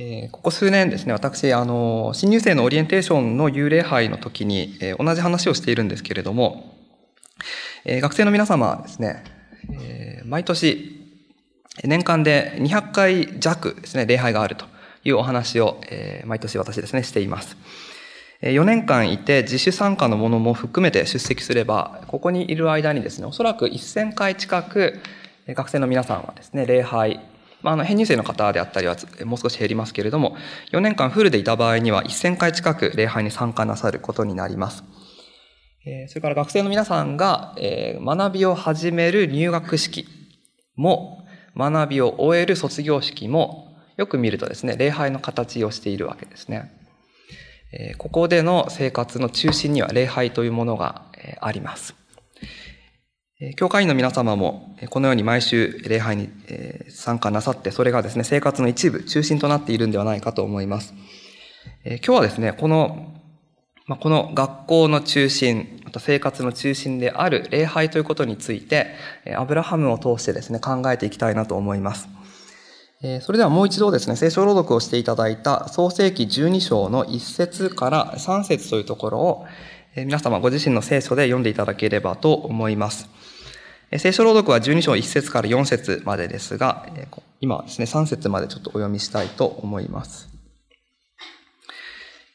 え、ここ数年ですね、私、あの、新入生のオリエンテーションの幽霊杯の時に、え、同じ話をしているんですけれども、え、学生の皆様ですね、え毎年、年間で200回弱ですね、礼拝があるというお話を、え毎年私ですね、しています。4年間いて自主参加のものも含めて出席すれば、ここにいる間にですね、おそらく1000回近く学生の皆さんはですね、礼拝、まあ、あの、編入生の方であったりはもう少し減りますけれども、4年間フルでいた場合には1000回近く礼拝に参加なさることになります。それから学生の皆さんが学びを始める入学式も、学びを終える卒業式も、よく見るとですね、礼拝の形をしているわけですね。ここでの生活の中心には礼拝というものがあります。教会員の皆様もこのように毎週礼拝に参加なさって、それがですね、生活の一部、中心となっているんではないかと思います。今日はですね、この、この学校の中心、また生活の中心である礼拝ということについて、アブラハムを通してですね、考えていきたいなと思います。それではもう一度ですね、聖書朗読をしていただいた創世記12章の1節から3節というところを、皆様ご自身の聖書で読んでいただければと思います。聖書朗読は12章1節から4節までですが、今ですね、3節までちょっとお読みしたいと思います。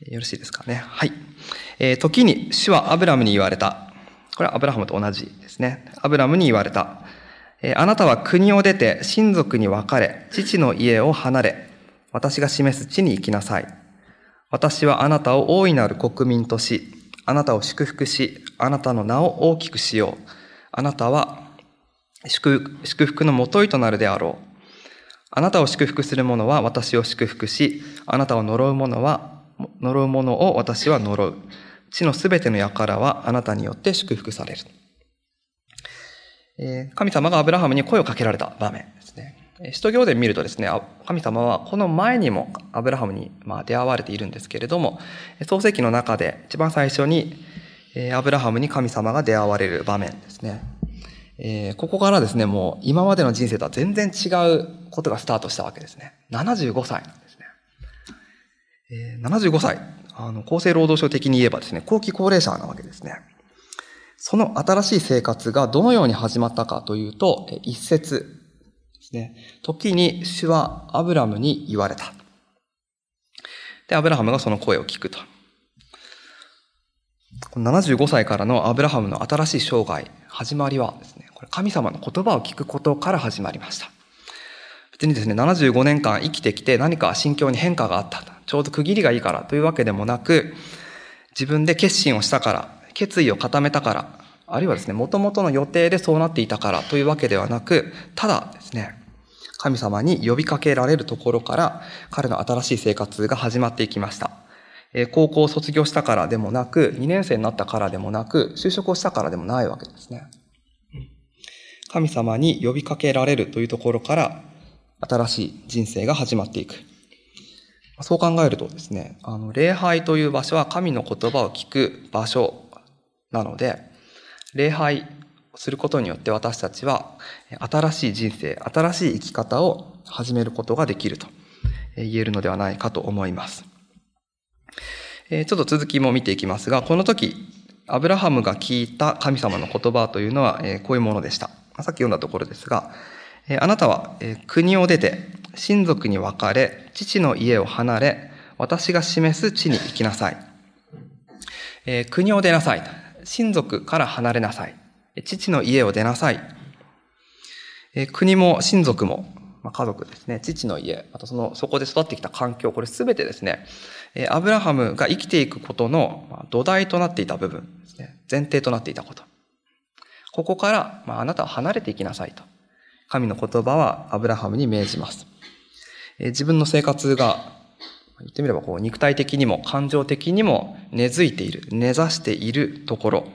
よろしいですかね。はい。えー、時に主はアブラムに言われた。これはアブラハムと同じですね。アブラムに言われた。えあなたは国を出て親族に別れ、父の家を離れ、私が示す地に行きなさい。私はあなたを大いなる国民とし、あなたを祝福し、あなたの名を大きくしよう。あなたは祝福のもといとなるであろう。あなたを祝福する者は私を祝福し、あなたを呪う者は、呪う者を私は呪う。地のすべての輩はあなたによって祝福される。神様がアブラハムに声をかけられた場面ですね。使徒行伝見るとですね、神様はこの前にもアブラハムに出会われているんですけれども、創世記の中で一番最初にアブラハムに神様が出会われる場面ですね。えここからですね、もう今までの人生とは全然違うことがスタートしたわけですね。75歳なんですね。え75歳。あの、厚生労働省的に言えばですね、後期高齢者なわけですね。その新しい生活がどのように始まったかというと、一節ですね。時に主はアブラムに言われた。で、アブラハムがその声を聞くと。75歳からのアブラハムの新しい生涯、始まりはですね、これ神様の言葉を聞くことから始まりました。別にですね、75年間生きてきて何か心境に変化があった。ちょうど区切りがいいからというわけでもなく、自分で決心をしたから、決意を固めたから、あるいはですね、元々の予定でそうなっていたからというわけではなく、ただですね、神様に呼びかけられるところから、彼の新しい生活が始まっていきました。高校を卒業したからでもなく、2年生になったからでもなく、就職をしたからでもないわけですね。神様に呼びかけられるというところから、新しい人生が始まっていく。そう考えるとですね、あの、礼拝という場所は神の言葉を聞く場所なので、礼拝をすることによって私たちは新しい人生、新しい生き方を始めることができると言えるのではないかと思います。えちょっと続きも見ていきますが、この時、アブラハムが聞いた神様の言葉というのはえこういうものでした。さっき読んだところですが、えあなたはえ国を出て親族に別れ、父の家を離れ、私が示す地に行きなさい。え国を出なさい。親族から離れなさい。父の家を出なさい。え国も親族も、まあ、家族ですね、父の家、あとその、そこで育ってきた環境、これすべてですね、アブラハムが生きていくことの土台となっていた部分ですね、前提となっていたこと。ここから、まあ、あなたは離れていきなさいと。神の言葉はアブラハムに命じます。え自分の生活が言ってみればこう肉体的にも感情的にも根付いている、根ざしているところ、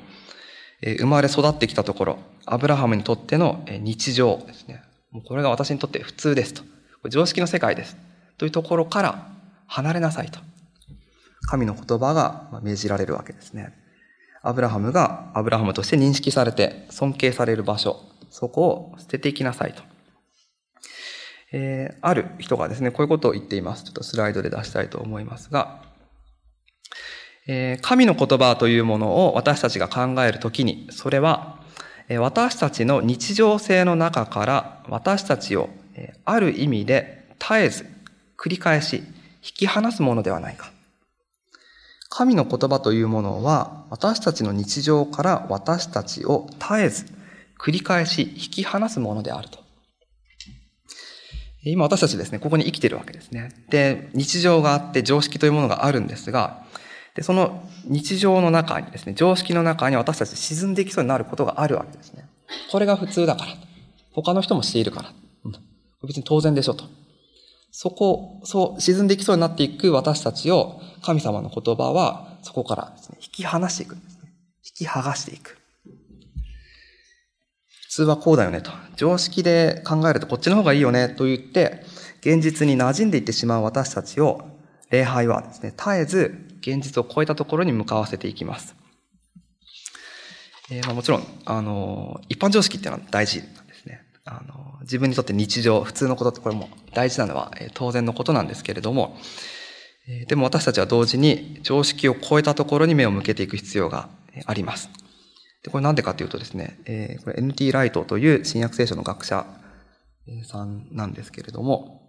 え生まれ育ってきたところ、アブラハムにとっての日常ですね。もうこれが私にとって普通ですと。常識の世界です。というところから離れなさいと。神の言葉が命じられるわけですね。アブラハムがアブラハムとして認識されて尊敬される場所、そこを捨てていきなさいと。えー、ある人がですね、こういうことを言っています。ちょっとスライドで出したいと思いますが、えー、神の言葉というものを私たちが考えるときに、それは、え私たちの日常性の中から私たちをえある意味で絶えず繰り返し引き離すものではないか。神の言葉というものは私たちの日常から私たちを絶えず繰り返し引き離すものであると。今私たちですね、ここに生きてるわけですね。で、日常があって常識というものがあるんですが、でその日常の中にですね、常識の中に私たち沈んでいきそうになることがあるわけですね。これが普通だから。他の人もしているから。うん、別に当然でしょと。そこ、そう、沈んでいきそうになっていく私たちを神様の言葉はそこからですね、引き離していくんですね。引き剥がしていく。普通はこうだよねと。常識で考えるとこっちの方がいいよねと言って、現実に馴染んでいってしまう私たちを、礼拝はですね、絶えず現実を超えたところに向かわせていきます。えー、まあ、もちろん、あの、一般常識っていうのは大事なんですね。あの、自分にとって日常、普通のことってこれも大事なのは、え、当然のことなんですけれども、でも私たちは同時に常識を超えたところに目を向けていく必要があります。で、これなんでかというとですね、えー、これ NT ライトという新約聖書の学者さんなんですけれども、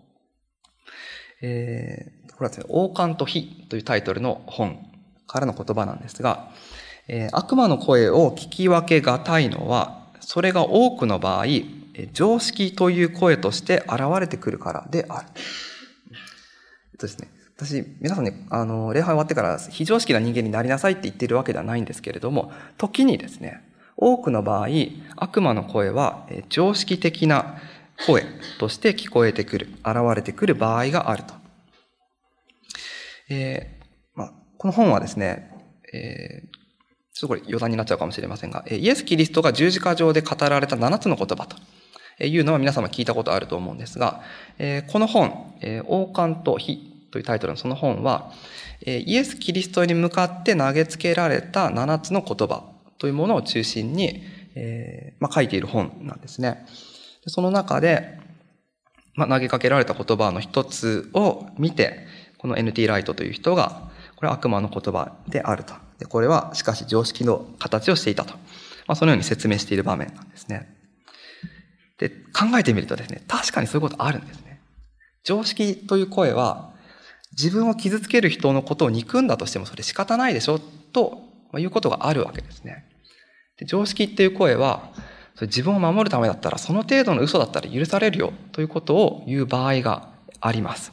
えー、これはですね、王冠と火というタイトルの本からの言葉なんですが、えー、悪魔の声を聞き分けがたいのは、それが多くの場合、常識という声として現れてくるからである。えっとですね、私、皆さんね、あの、礼拝終わってから非常識な人間になりなさいって言ってるわけではないんですけれども、時にですね、多くの場合、悪魔の声は常識的な声として聞こえてくる、現れてくる場合があると。えー、ま、この本はですね、えー、ちょっとこれ余談になっちゃうかもしれませんが、イエス・キリストが十字架上で語られた7つの言葉というのは皆様聞いたことあると思うんですが、えこの本、王冠と火というタイトルのその本は、イエス・キリストに向かって投げつけられた7つの言葉というものを中心に、えーまあ、書いている本なんですね。その中で、まあ、投げかけられた言葉の一つを見て、この NT ライトという人が、これは悪魔の言葉であると。でこれは、しかし常識の形をしていたと。まあ、そのように説明している場面なんですね。で、考えてみるとですね、確かにそういうことあるんですね。常識という声は、自分を傷つける人のことを憎んだとしてもそれ仕方ないでしょということがあるわけですね。で常識っていう声はそれ、自分を守るためだったら、その程度の嘘だったら許されるよということを言う場合があります。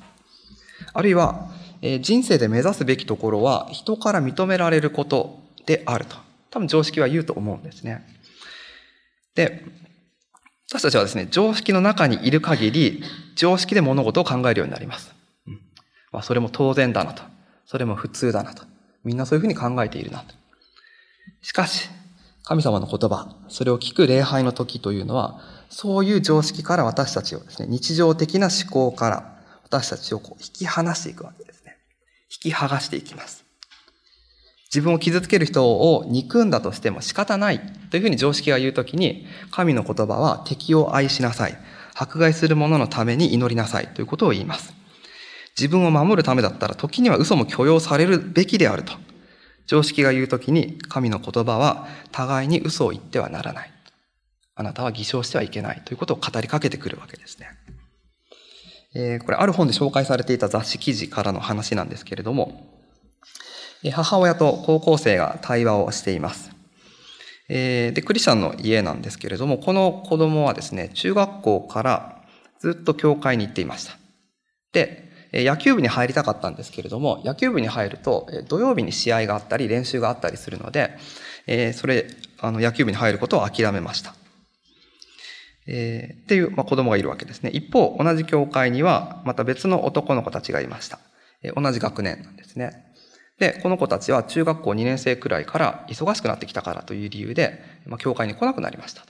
あるいは、え人生で目指すべきところは人から認められることであると。多分常識は言うと思うんですね。で、私たちはですね、常識の中にいる限り、常識で物事を考えるようになります。まあ、それも当然だなと。それも普通だなと。みんなそういうふうに考えているなと。しかし、神様の言葉、それを聞く礼拝の時というのは、そういう常識から私たちをですね、日常的な思考から私たちをこう引き離していくわけですね。引き剥がしていきます。自分を傷つける人を憎んだとしても仕方ないというふうに常識が言うときに、神の言葉は敵を愛しなさい。迫害する者のために祈りなさいということを言います。自分を守るためだったら時には嘘も許容されるべきであると。常識が言うときに神の言葉は互いに嘘を言ってはならない。あなたは偽証してはいけないということを語りかけてくるわけですね。えー、これある本で紹介されていた雑誌記事からの話なんですけれども、母親と高校生が対話をしています。えー、で、クリスチャンの家なんですけれども、この子供はですね、中学校からずっと教会に行っていました。で、野球部に入りたかったんですけれども、野球部に入ると、土曜日に試合があったり、練習があったりするので、え、それ、あの、野球部に入ることを諦めました。えー、っていう、まあ、子供がいるわけですね。一方、同じ教会には、また別の男の子たちがいました。えー、同じ学年なんですね。で、この子たちは中学校2年生くらいから忙しくなってきたからという理由で、まあ、教会に来なくなりました。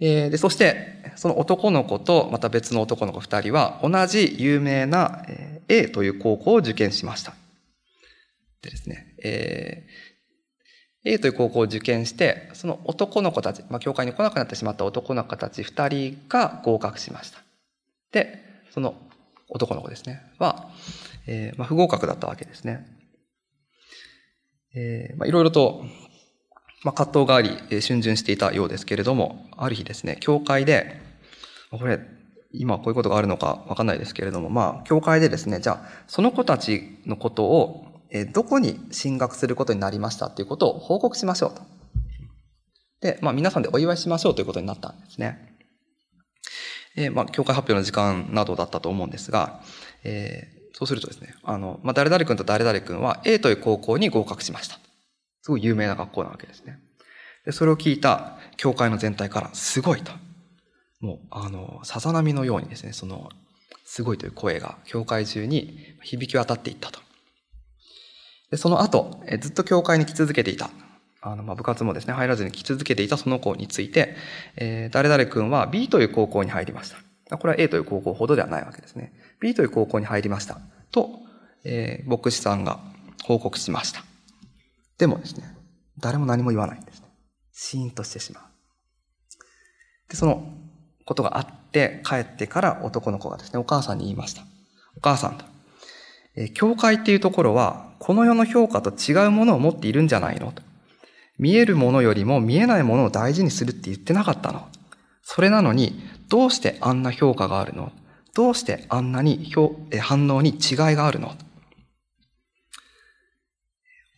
えー、で、そして、その男の子とまた別の男の子二人は同じ有名な A という高校を受験しました。でですね、え A という高校を受験して、その男の子たち、まあ、教会に来なくなってしまった男の子たち二人が合格しました。で、その男の子ですね、は、えー、まあ、不合格だったわけですね。えー、まあ、いろいろと、まあ、葛藤があり、え逡巡していたようですけれども、ある日ですね、教会で、これ、今こういうことがあるのかわかんないですけれども、まあ、教会でですね、じゃあ、その子たちのことを、えどこに進学することになりましたということを報告しましょうと。で、まあ、皆さんでお祝いしましょうということになったんですね。えー、まあ、教会発表の時間などだったと思うんですが、えー、そうするとですね、あの、まあ、誰々君と誰々君は A という高校に合格しました。すごい有名な学校なわけですね。で、それを聞いた教会の全体から、すごいと。もう、あの、さざ波のようにですね、その、すごいという声が教会中に響き渡っていったと。で、その後、えずっと教会に来続けていた。あの、まあ、部活もですね、入らずに来続けていたその子について、えー、誰々君は B という高校に入りました。これは A という高校ほどではないわけですね。B という高校に入りました。と、えー、牧師さんが報告しました。でもですね、誰も何も言わないんですね。シーンとしてしまう。で、そのことがあって帰ってから男の子がですね、お母さんに言いました。お母さんと。え、教会っていうところは、この世の評価と違うものを持っているんじゃないの？と。見えるものよりも見えないものを大事にするって言ってなかったの？それなのに、どうしてあんな評価があるの？どうしてあんなに反応に違いがあるの？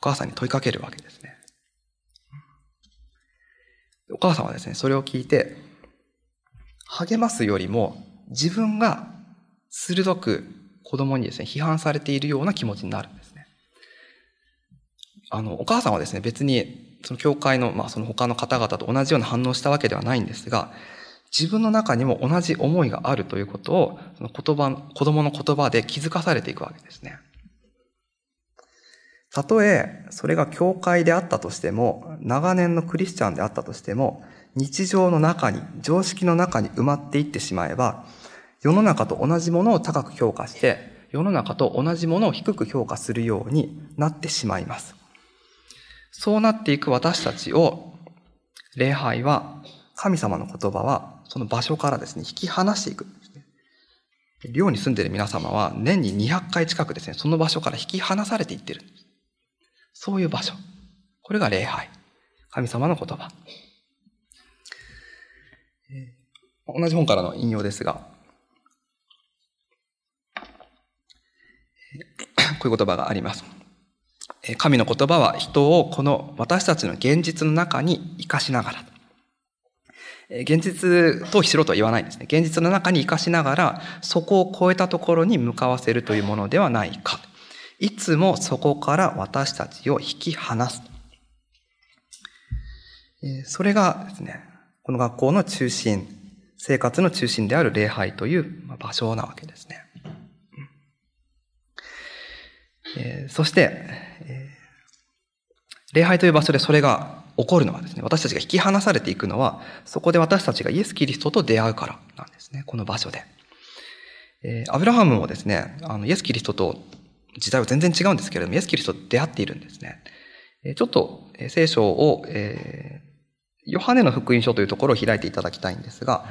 お母さんに問いかけるわけですね。お母さんはですね、それを聞いて、励ますよりも自分が鋭く子供にですね、批判されているような気持ちになるんですね。あの、お母さんはですね、別に、その教会の、まあその他の方々と同じような反応したわけではないんですが、自分の中にも同じ思いがあるということを、その言葉、子供の言葉で気づかされていくわけですね。たとえ、それが教会であったとしても、長年のクリスチャンであったとしても、日常の中に、常識の中に埋まっていってしまえば、世の中と同じものを高く評価して、世の中と同じものを低く評価するようになってしまいます。そうなっていく私たちを、礼拝は、神様の言葉は、その場所からですね、引き離していく。寮に住んでいる皆様は、年に200回近くですね、その場所から引き離されていってる。そういう場所。これが礼拝。神様の言葉。同じ本からの引用ですが、こういう言葉があります。神の言葉は人をこの私たちの現実の中に生かしながら、現実逃避しろとは言わないんですね。現実の中に生かしながら、そこを超えたところに向かわせるというものではないか。いつもそこから私たちを引き離す。それがですね、この学校の中心、生活の中心である礼拝という場所なわけですね。えそして、礼拝という場所でそれが起こるのはですね、私たちが引き離されていくのは、そこで私たちがイエス・キリストと出会うからなんですね、この場所で。えアブラハムもですね、あのイエス・キリストと時代は全然違うんですけれども、イエス・キリストと出会っているんですね。ちょっと、聖書を、えヨハネの福音書というところを開いていただきたいんですが、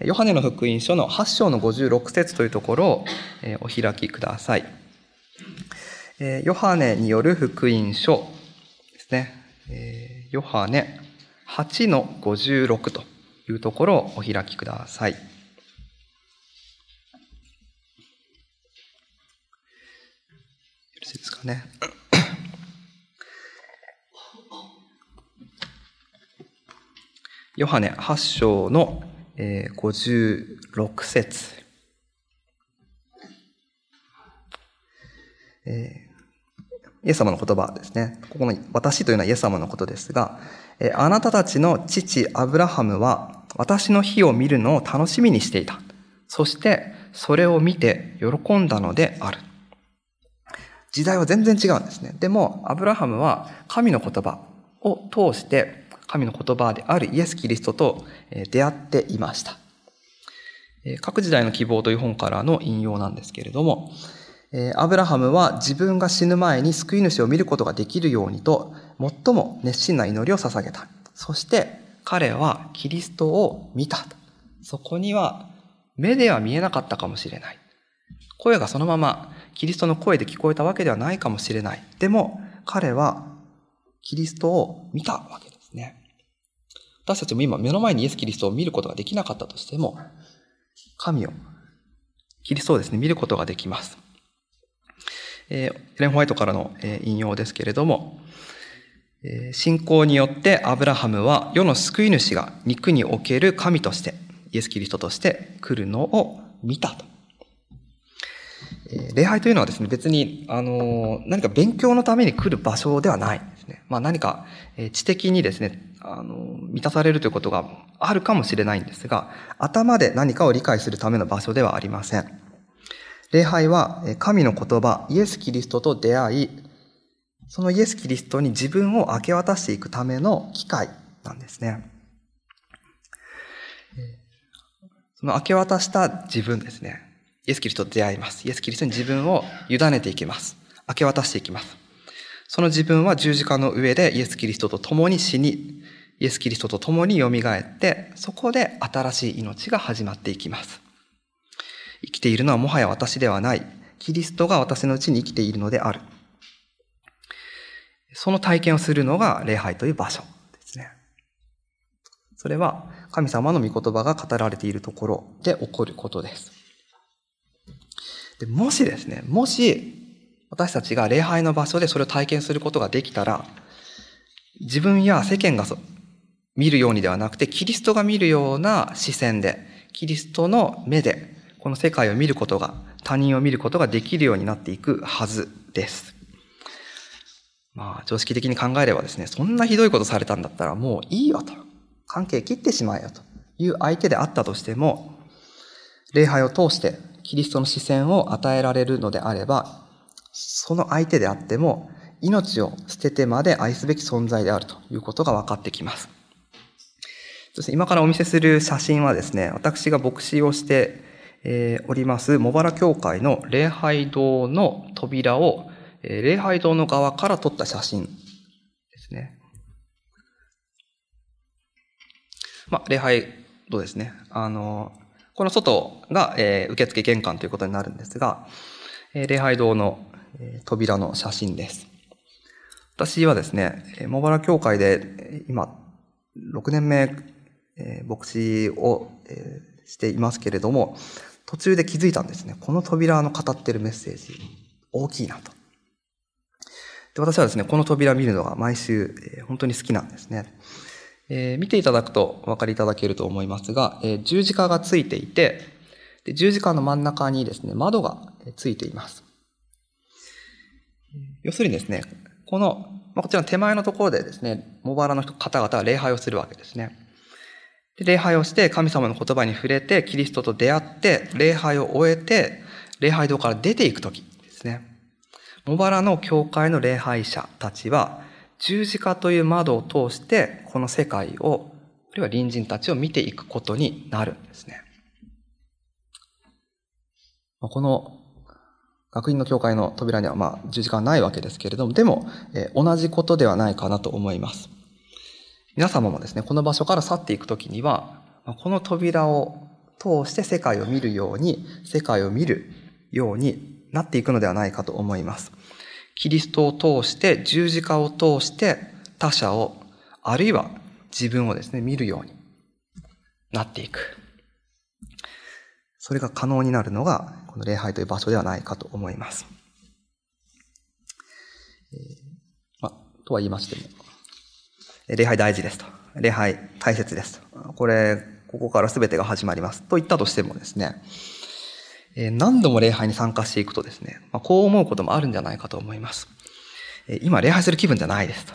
ヨハネの福音書の8章の56節というところを、えお開きください。えヨハネによる福音書ですね。えヨハネ8の56というところをお開きください。いですかね。ヨハネ8章の56節、えイエス様の言葉ですね。ここの私というのはイエス様のことですが、あなたたちの父アブラハムは私の日を見るのを楽しみにしていた。そしてそれを見て喜んだのである。時代は全然違うんですね。でも、アブラハムは神の言葉を通して神の言葉であるイエス・キリストと出会っていました。各時代の希望という本からの引用なんですけれども、アブラハムは自分が死ぬ前に救い主を見ることができるようにと、最も熱心な祈りを捧げた。そして彼はキリストを見た。そこには目では見えなかったかもしれない。声がそのままキリストの声で聞こえたわけではないかもしれない。でも彼はキリストを見たわけですね。私たちも今目の前にイエス・キリストを見ることができなかったとしても、神を、キリストをですね、見ることができます。えー、レン・ホワイトからの、え、引用ですけれども、え、信仰によってアブラハムは世の救い主が肉における神として、イエス・キリストとして来るのを見たと。え、礼拝というのはですね、別に、あの何か勉強のために来る場所ではないですね。まあ何か、え知的にですね、あの満たされるということがあるかもしれないんですが、頭で何かを理解するための場所ではありません。礼拝は神の言葉、イエス・キリストと出会い、そのイエス・キリストに自分を明け渡していくための機会なんですね。その明け渡した自分ですね。イエス・キリストと出会います。イエス・キリストに自分を委ねていきます。明け渡していきます。その自分は十字架の上でイエス・キリストと共に死に、イエス・キリストと共に蘇って、そこで新しい命が始まっていきます。生きているのはもはや私ではない。キリストが私のうちに生きているのである。その体験をするのが礼拝という場所ですね。それは神様の御言葉が語られているところで起こることです。でもしですね、もし私たちが礼拝の場所でそれを体験することができたら、自分や世間が見るようにではなくて、キリストが見るような視線で、キリストの目で、この世界を見ることが、他人を見ることができるようになっていくはずです。まあ、常識的に考えればですね、そんなひどいことされたんだったらもういいよと。関係切ってしまえよという相手であったとしても、礼拝を通してキリストの視線を与えられるのであれば、その相手であっても、命を捨ててまで愛すべき存在であるということが分かってきます。そして今からお見せする写真はですね、私が牧師をして、えおります茂原教会の礼拝堂の扉を、え礼拝堂の側から撮った写真ですね。まあ、礼拝堂ですね。あの、この外が、え受付玄関ということになるんですが、え礼拝堂のえ扉の写真です。私はですね、茂原教会で今、6年目、え牧師をえしていますけれども、途中で気づいたんですね。この扉の語ってるメッセージ、大きいなと。で私はですね、この扉見るのが毎週、え本当に好きなんですね。えー、見ていただくとお分かりいただけると思いますが、えー、十字架がついていてで、十字架の真ん中にですね、窓がついています。要するにですね、この、まあ、こちらの手前のところでですね、茂原の方々は礼拝をするわけですね。で礼拝をして神様の言葉に触れて、キリストと出会って、礼拝を終えて、礼拝堂から出ていくときですね。茂原の教会の礼拝者たちは、十字架という窓を通して、この世界を、あるいは隣人たちを見ていくことになるんですね。この学院の教会の扉にはまあ十字架はないわけですけれども、でも、え、同じことではないかなと思います。皆様もですね、この場所から去っていくときには、この扉を通して世界を見るように、世界を見るようになっていくのではないかと思います。キリストを通して、十字架を通して他者を、あるいは自分をですね、見るようになっていく。それが可能になるのが、この礼拝という場所ではないかと思います。えー、ま、とは言いましても、礼拝大事ですと。礼拝大切ですと。これ、ここから全てが始まります。と言ったとしてもですね、え、何度も礼拝に参加していくとですね、ま、こう思うこともあるんじゃないかと思います。え、今礼拝する気分じゃないですと。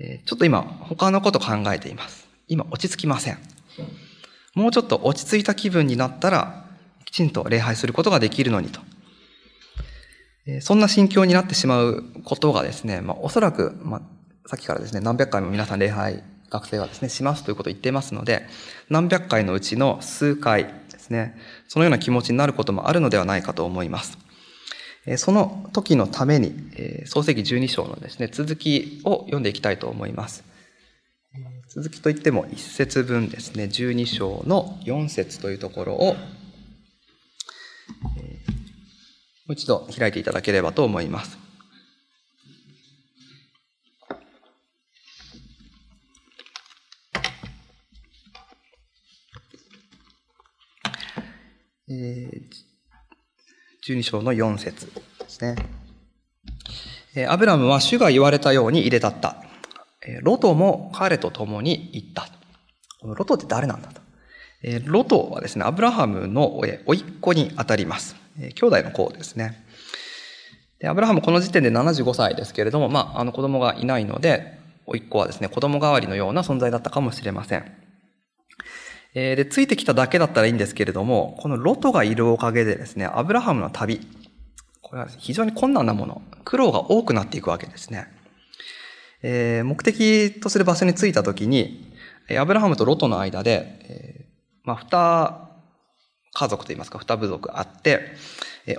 え、ちょっと今他のこと考えています。今落ち着きません。もうちょっと落ち着いた気分になったら、きちんと礼拝することができるのにと。そんな心境になってしまうことがですね、まあ、おそらく、まあ、さっきからですね、何百回も皆さん礼拝、学生はですね、しますということを言っていますので、何百回のうちの数回ですね、そのような気持ちになることもあるのではないかと思います。その時のために、創世記12章のですね、続きを読んでいきたいと思います。続きといっても一節分ですね、12章の4節というところを、もう一度開いていただければと思います。え12章の4節ですね。アブラムは主が言われたように入れたった。ロトも彼と共に行った。このロトって誰なんだと。ロトはですね、アブラハムの甥っ子にあたります。兄弟の子ですね。でアブラハムこの時点で75歳ですけれども、まあ、あの子供がいないので、甥っ子はですね、子供代わりのような存在だったかもしれません。えー、で、ついてきただけだったらいいんですけれども、このロトがいるおかげでですね、アブラハムの旅、これは非常に困難なもの、苦労が多くなっていくわけですね。えー、目的とする場所に着いたときに、アブラハムとロトの間で、えー、まあ、二家族といいますか、二部族あって、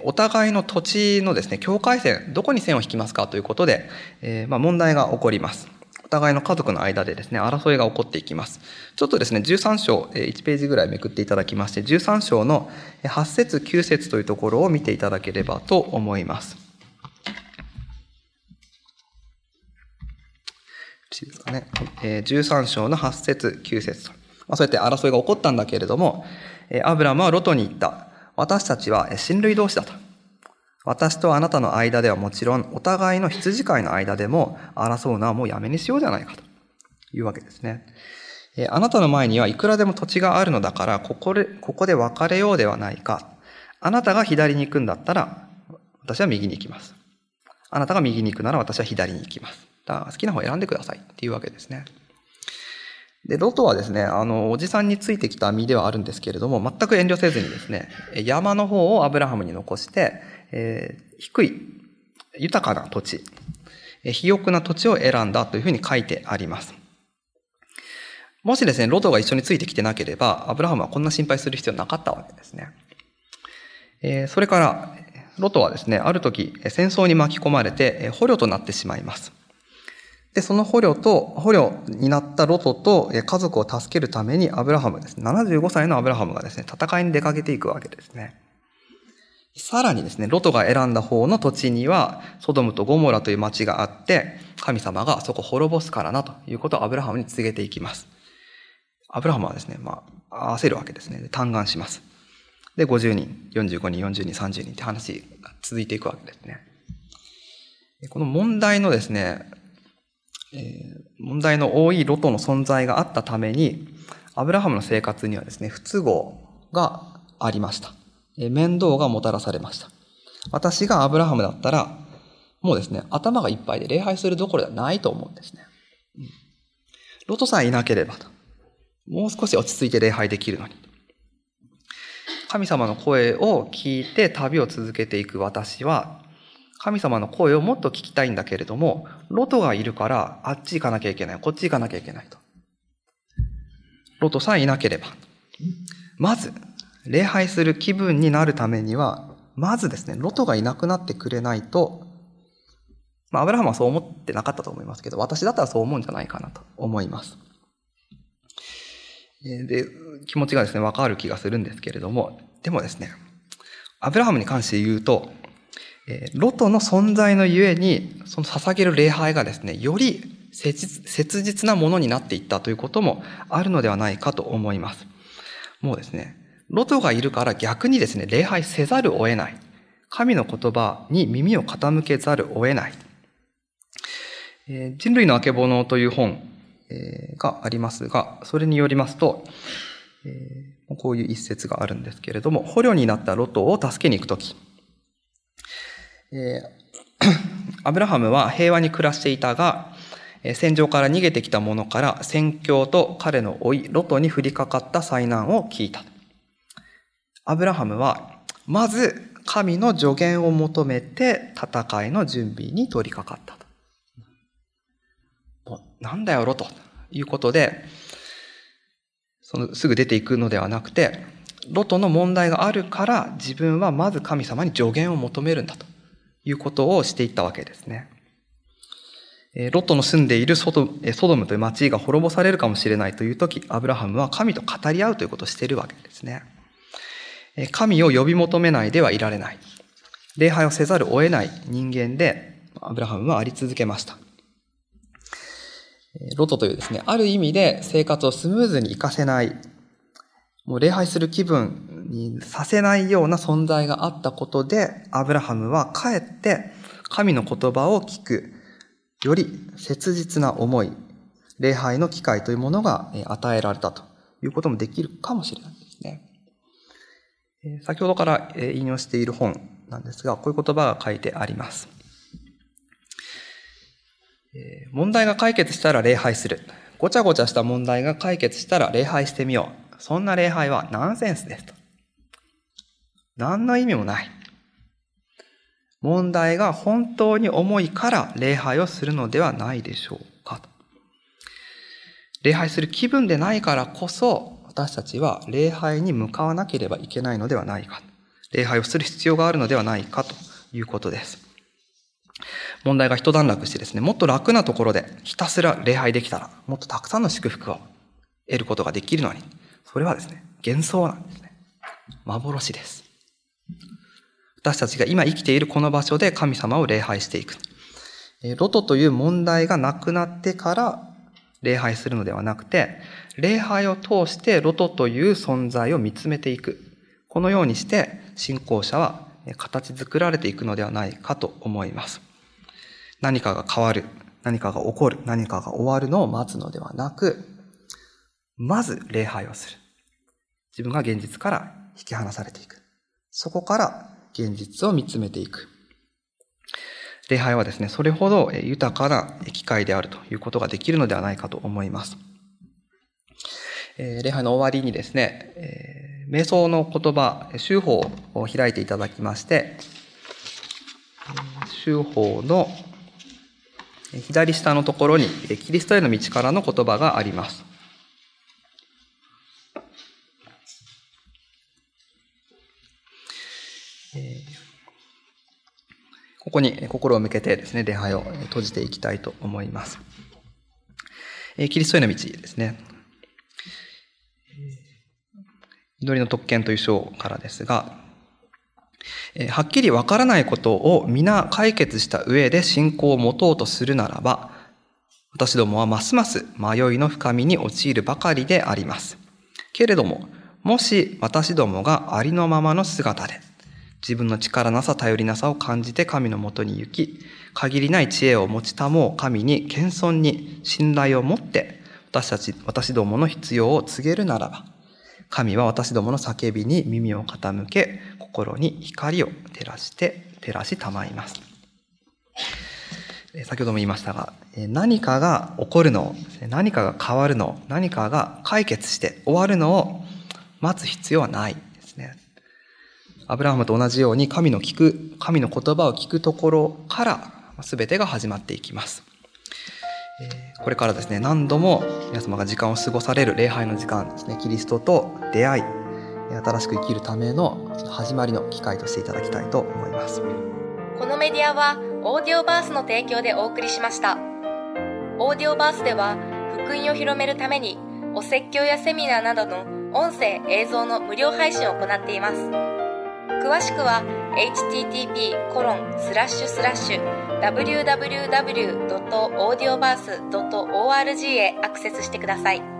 お互いの土地のですね、境界線、どこに線を引きますかということで、えー、まあ、問題が起こります。お互いの家族の間でですね、争いが起こっていきます。ちょっとですね、13章、1ページぐらいめくっていただきまして、13章の8節9節というところを見ていただければと思います。よろしいですかね。13章の8節9節と。まあ、そうやって争いが起こったんだけれども、アブラムはロトに言った。私たちは親類同士だと。私とあなたの間ではもちろん、お互いの羊飼いの間でも争うのはもうやめにしようじゃないかというわけですね。えあなたの前にはいくらでも土地があるのだから、ここで、ここで別れようではないか。あなたが左に行くんだったら、私は右に行きます。あなたが右に行くなら私は左に行きます。だから好きな方を選んでくださいっていうわけですね。で、ロトはですね、あの、おじさんについてきた身ではあるんですけれども、全く遠慮せずにですね、山の方をアブラハムに残して、えー、低い、豊かな土地、肥沃な土地を選んだというふうに書いてあります。もしですね、ロトが一緒についてきてなければ、アブラハムはこんな心配する必要なかったわけですね。えー、それから、ロトはですね、ある時、戦争に巻き込まれて、捕虜となってしまいます。で、その捕虜と、捕虜になったロトと家族を助けるためにアブラハムですね、75歳のアブラハムがですね、戦いに出かけていくわけですね。さらにですね、ロトが選んだ方の土地には、ソドムとゴモラという町があって、神様がそこを滅ぼすからなということをアブラハムに告げていきます。アブラハムはですね、まあ、焦るわけですね。嘆願します。で、50人、45人、40人、30人って話が続いていくわけですね。この問題のですね、えー、問題の多いロトの存在があったために、アブラハムの生活にはですね、不都合がありました。面倒がもたらされました。私がアブラハムだったら、もうですね、頭がいっぱいで礼拝するどころではないと思うんですね。ロトさえいなければと。もう少し落ち着いて礼拝できるのに。神様の声を聞いて旅を続けていく私は、神様の声をもっと聞きたいんだけれども、ロトがいるから、あっち行かなきゃいけない、こっち行かなきゃいけないと。ロトさえいなければ。まず、礼拝する気分になるためには、まずですね、ロトがいなくなってくれないと、まあ、アブラハムはそう思ってなかったと思いますけど、私だったらそう思うんじゃないかなと思います。で、気持ちがですね、わかる気がするんですけれども、でもですね、アブラハムに関して言うと、ロトの存在のゆえに、その捧げる礼拝がですね、より切実なものになっていったということもあるのではないかと思います。もうですね、ロトがいるから逆にですね、礼拝せざるを得ない。神の言葉に耳を傾けざるを得ない。えー、人類のあけぼのという本、えー、がありますが、それによりますと、えー、こういう一節があるんですけれども、捕虜になったロトを助けに行くとき、え アブラハムは平和に暮らしていたが、戦場から逃げてきた者から戦況と彼の老い、ロトに降りかかった災難を聞いた。アブラハムは、まず神の助言を求めて戦いの準備に取り掛かったと。なんだよ、ロということで、そのすぐ出ていくのではなくて、ロトの問題があるから自分はまず神様に助言を求めるんだということをしていったわけですね。ロトの住んでいるソドソドムという町が滅ぼされるかもしれないという時、アブラハムは神と語り合うということをしているわけですね。神を呼び求めないではいられない。礼拝をせざるを得ない人間で、アブラハムはあり続けました。ロトというですね、ある意味で生活をスムーズに活かせない、もう礼拝する気分にさせないような存在があったことで、アブラハムはかえって神の言葉を聞く、より切実な思い、礼拝の機会というものが与えられたということもできるかもしれないですね。先ほどから引用している本なんですが、こういう言葉が書いてあります。問題が解決したら礼拝する。ごちゃごちゃした問題が解決したら礼拝してみよう。そんな礼拝はナンセンスですと。何の意味もない。問題が本当に重いから礼拝をするのではないでしょうか。礼拝する気分でないからこそ、私たちは礼拝に向かわなければいけないのではないか。礼拝をする必要があるのではないかということです。問題が一段落してですね、もっと楽なところでひたすら礼拝できたら、もっとたくさんの祝福を得ることができるのに、それはですね、幻想なんですね。幻です。私たちが今生きているこの場所で神様を礼拝していく。ロトという問題がなくなってから礼拝するのではなくて、礼拝を通してロトという存在を見つめていく。このようにして信仰者は形作られていくのではないかと思います。何かが変わる、何かが起こる、何かが終わるのを待つのではなく、まず礼拝をする。自分が現実から引き離されていく。そこから現実を見つめていく。礼拝はですね、それほど豊かな機会であるということができるのではないかと思います。え礼拝の終わりにですね、瞑想の言葉、修法を開いていただきまして、修法の左下のところにキリストへの道からの言葉があります。ここに心を向けてですね、礼拝を閉じていきたいと思います。キリストへの道ですね。祈りの特権という章からですが、はっきりわからないことを皆解決した上で信仰を持とうとするならば、私どもはますます迷いの深みに陥るばかりであります。けれども、もし私どもがありのままの姿で、自分の力なさ、頼りなさを感じて神のもとに行き、限りない知恵を持ちたもう神に謙遜に信頼を持って、私たち、私どもの必要を告げるならば、神は私どもの叫びに耳を傾け、心に光を照らして、照らしたまいます。先ほども言いましたが、何かが起こるのを、何かが変わるの、何かが解決して終わるのを待つ必要はない。アブラハムと同じように神の聞く、神の言葉を聞くところから全てが始まっていきます。これからですね、何度も皆様が時間を過ごされる礼拝の時間ですね、キリストと出会い、新しく生きるための始まりの機会としていただきたいと思います。このメディアは、オーディオバースの提供でお送りしました。オーディオバースでは、福音を広めるために、お説教やセミナーなどの音声、映像の無料配信を行っています。詳しくは http コロンスラッシュスラッシュ www.audioverse.org へアクセスしてください。